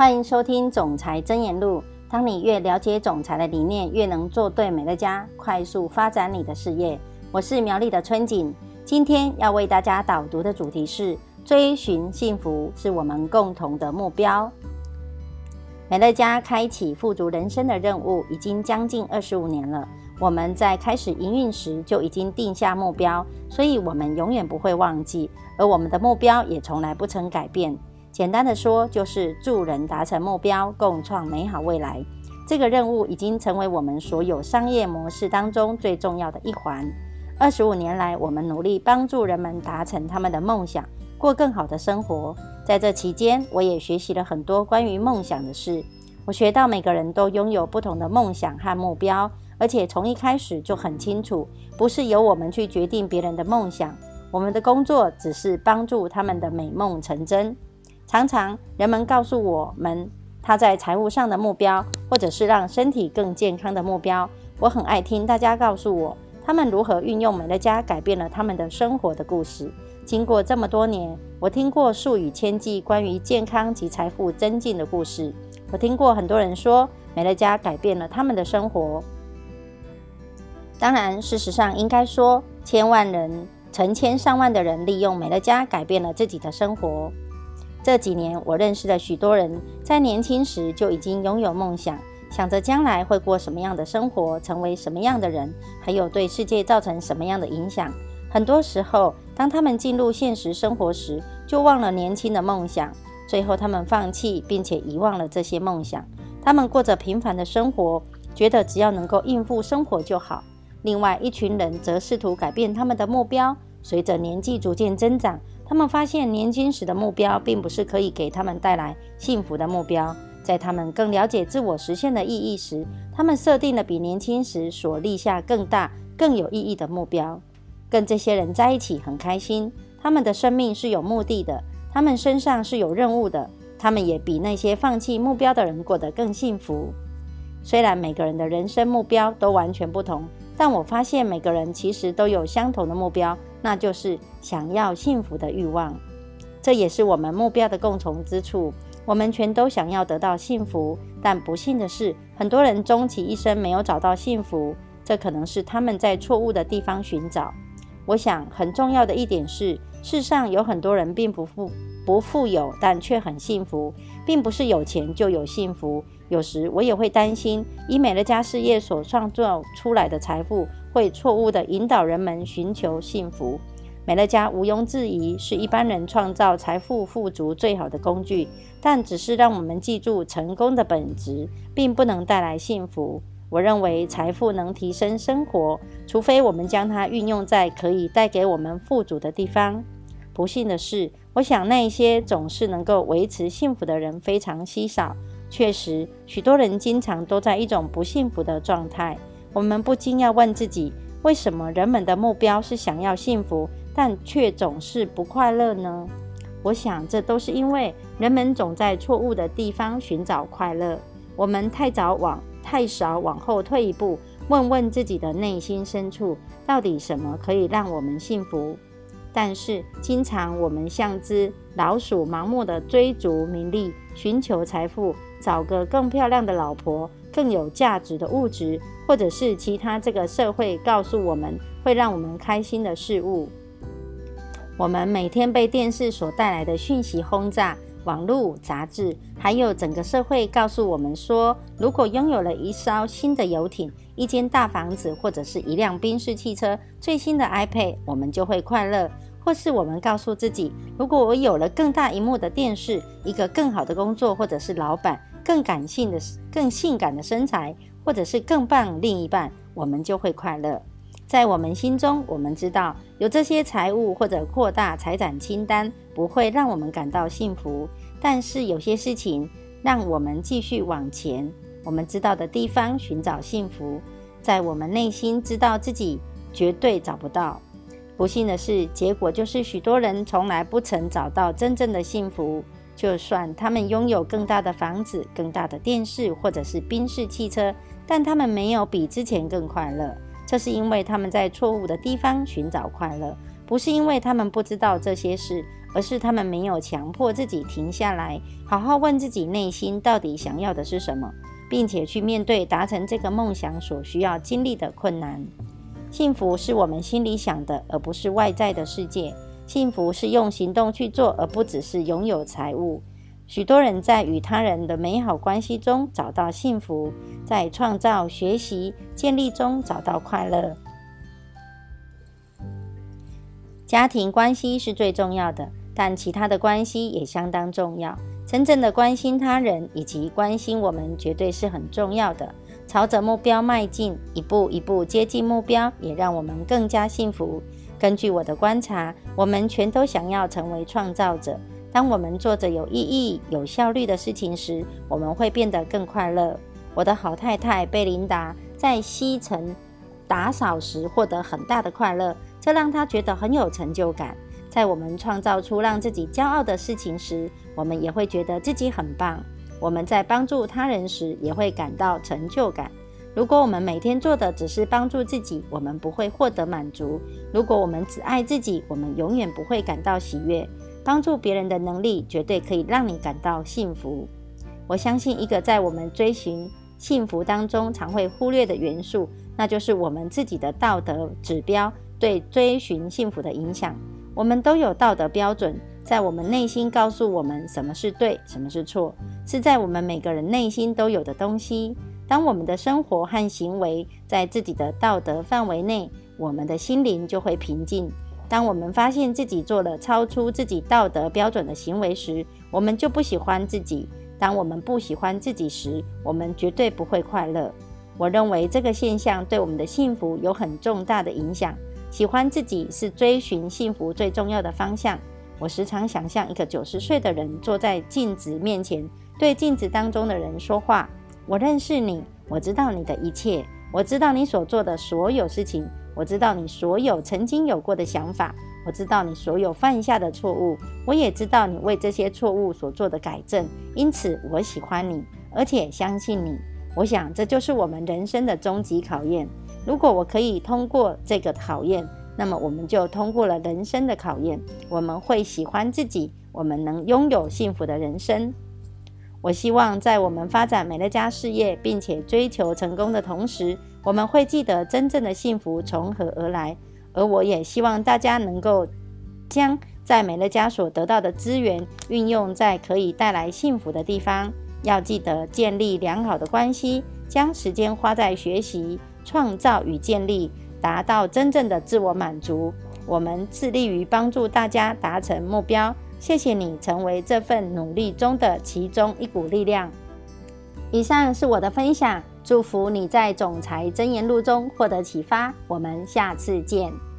欢迎收听《总裁真言录》。当你越了解总裁的理念，越能做对美乐家，快速发展你的事业。我是苗栗的春景，今天要为大家导读的主题是：追寻幸福是我们共同的目标。美乐家开启富足人生的任务已经将近二十五年了。我们在开始营运时就已经定下目标，所以我们永远不会忘记，而我们的目标也从来不曾改变。简单的说，就是助人达成目标，共创美好未来。这个任务已经成为我们所有商业模式当中最重要的一环。二十五年来，我们努力帮助人们达成他们的梦想，过更好的生活。在这期间，我也学习了很多关于梦想的事。我学到每个人都拥有不同的梦想和目标，而且从一开始就很清楚，不是由我们去决定别人的梦想，我们的工作只是帮助他们的美梦成真。常常人们告诉我们他在财务上的目标，或者是让身体更健康的目标。我很爱听大家告诉我他们如何运用美乐家改变了他们的生活的故事。经过这么多年，我听过数以千计关于健康及财富增进的故事。我听过很多人说美乐家改变了他们的生活。当然，事实上应该说，千万人、成千上万的人利用美乐家改变了自己的生活。这几年，我认识了许多人，在年轻时就已经拥有梦想，想着将来会过什么样的生活，成为什么样的人，还有对世界造成什么样的影响。很多时候，当他们进入现实生活时，就忘了年轻的梦想，最后他们放弃并且遗忘了这些梦想。他们过着平凡的生活，觉得只要能够应付生活就好。另外一群人则试图改变他们的目标，随着年纪逐渐增长。他们发现，年轻时的目标并不是可以给他们带来幸福的目标。在他们更了解自我实现的意义时，他们设定了比年轻时所立下更大、更有意义的目标。跟这些人在一起很开心，他们的生命是有目的的，他们身上是有任务的，他们也比那些放弃目标的人过得更幸福。虽然每个人的人生目标都完全不同，但我发现每个人其实都有相同的目标。那就是想要幸福的欲望，这也是我们目标的共同之处。我们全都想要得到幸福，但不幸的是，很多人终其一生没有找到幸福。这可能是他们在错误的地方寻找。我想，很重要的一点是，世上有很多人并不富不富有，但却很幸福，并不是有钱就有幸福。有时我也会担心，以美乐家事业所创造出来的财富。会错误地引导人们寻求幸福。美乐家毋庸置疑是一般人创造财富富足最好的工具，但只是让我们记住成功的本质，并不能带来幸福。我认为财富能提升生活，除非我们将它运用在可以带给我们富足的地方。不幸的是，我想那些总是能够维持幸福的人非常稀少。确实，许多人经常都在一种不幸福的状态。我们不禁要问自己：为什么人们的目标是想要幸福，但却总是不快乐呢？我想，这都是因为人们总在错误的地方寻找快乐。我们太早往太少往后退一步，问问自己的内心深处，到底什么可以让我们幸福？但是，经常我们像只老鼠，盲目的追逐名利，寻求财富，找个更漂亮的老婆。更有价值的物质，或者是其他这个社会告诉我们会让我们开心的事物。我们每天被电视所带来的讯息轰炸，网络、杂志，还有整个社会告诉我们说，如果拥有了一艘新的游艇、一间大房子，或者是一辆宾士汽车、最新的 iPad，我们就会快乐。或是我们告诉自己，如果我有了更大荧幕的电视、一个更好的工作，或者是老板。更感性的、更性感的身材，或者是更棒另一半，我们就会快乐。在我们心中，我们知道有这些财物或者扩大财产清单不会让我们感到幸福，但是有些事情让我们继续往前。我们知道的地方寻找幸福，在我们内心知道自己绝对找不到。不幸的是，结果就是许多人从来不曾找到真正的幸福。就算他们拥有更大的房子、更大的电视，或者是宾士汽车，但他们没有比之前更快乐。这是因为他们在错误的地方寻找快乐。不是因为他们不知道这些事，而是他们没有强迫自己停下来，好好问自己内心到底想要的是什么，并且去面对达成这个梦想所需要经历的困难。幸福是我们心里想的，而不是外在的世界。幸福是用行动去做，而不只是拥有财物。许多人在与他人的美好关系中找到幸福，在创造、学习、建立中找到快乐。家庭关系是最重要的，但其他的关系也相当重要。真正的关心他人以及关心我们，绝对是很重要的。朝着目标迈进，一步一步接近目标，也让我们更加幸福。根据我的观察，我们全都想要成为创造者。当我们做着有意义、有效率的事情时，我们会变得更快乐。我的好太太贝琳达在吸尘打扫时获得很大的快乐，这让她觉得很有成就感。在我们创造出让自己骄傲的事情时，我们也会觉得自己很棒。我们在帮助他人时也会感到成就感。如果我们每天做的只是帮助自己，我们不会获得满足。如果我们只爱自己，我们永远不会感到喜悦。帮助别人的能力绝对可以让你感到幸福。我相信一个在我们追寻幸福当中常会忽略的元素，那就是我们自己的道德指标对追寻幸福的影响。我们都有道德标准。在我们内心告诉我们什么是对，什么是错，是在我们每个人内心都有的东西。当我们的生活和行为在自己的道德范围内，我们的心灵就会平静。当我们发现自己做了超出自己道德标准的行为时，我们就不喜欢自己。当我们不喜欢自己时，我们绝对不会快乐。我认为这个现象对我们的幸福有很重大的影响。喜欢自己是追寻幸福最重要的方向。我时常想象一个九十岁的人坐在镜子面前，对镜子当中的人说话：“我认识你，我知道你的一切，我知道你所做的所有事情，我知道你所有曾经有过的想法，我知道你所有犯下的错误，我也知道你为这些错误所做的改正。因此，我喜欢你，而且相信你。我想，这就是我们人生的终极考验。如果我可以通过这个考验，那么我们就通过了人生的考验，我们会喜欢自己，我们能拥有幸福的人生。我希望在我们发展美乐家事业，并且追求成功的同时，我们会记得真正的幸福从何而来。而我也希望大家能够将在美乐家所得到的资源运用在可以带来幸福的地方。要记得建立良好的关系，将时间花在学习、创造与建立。达到真正的自我满足，我们致力于帮助大家达成目标。谢谢你成为这份努力中的其中一股力量。以上是我的分享，祝福你在总裁箴言录中获得启发。我们下次见。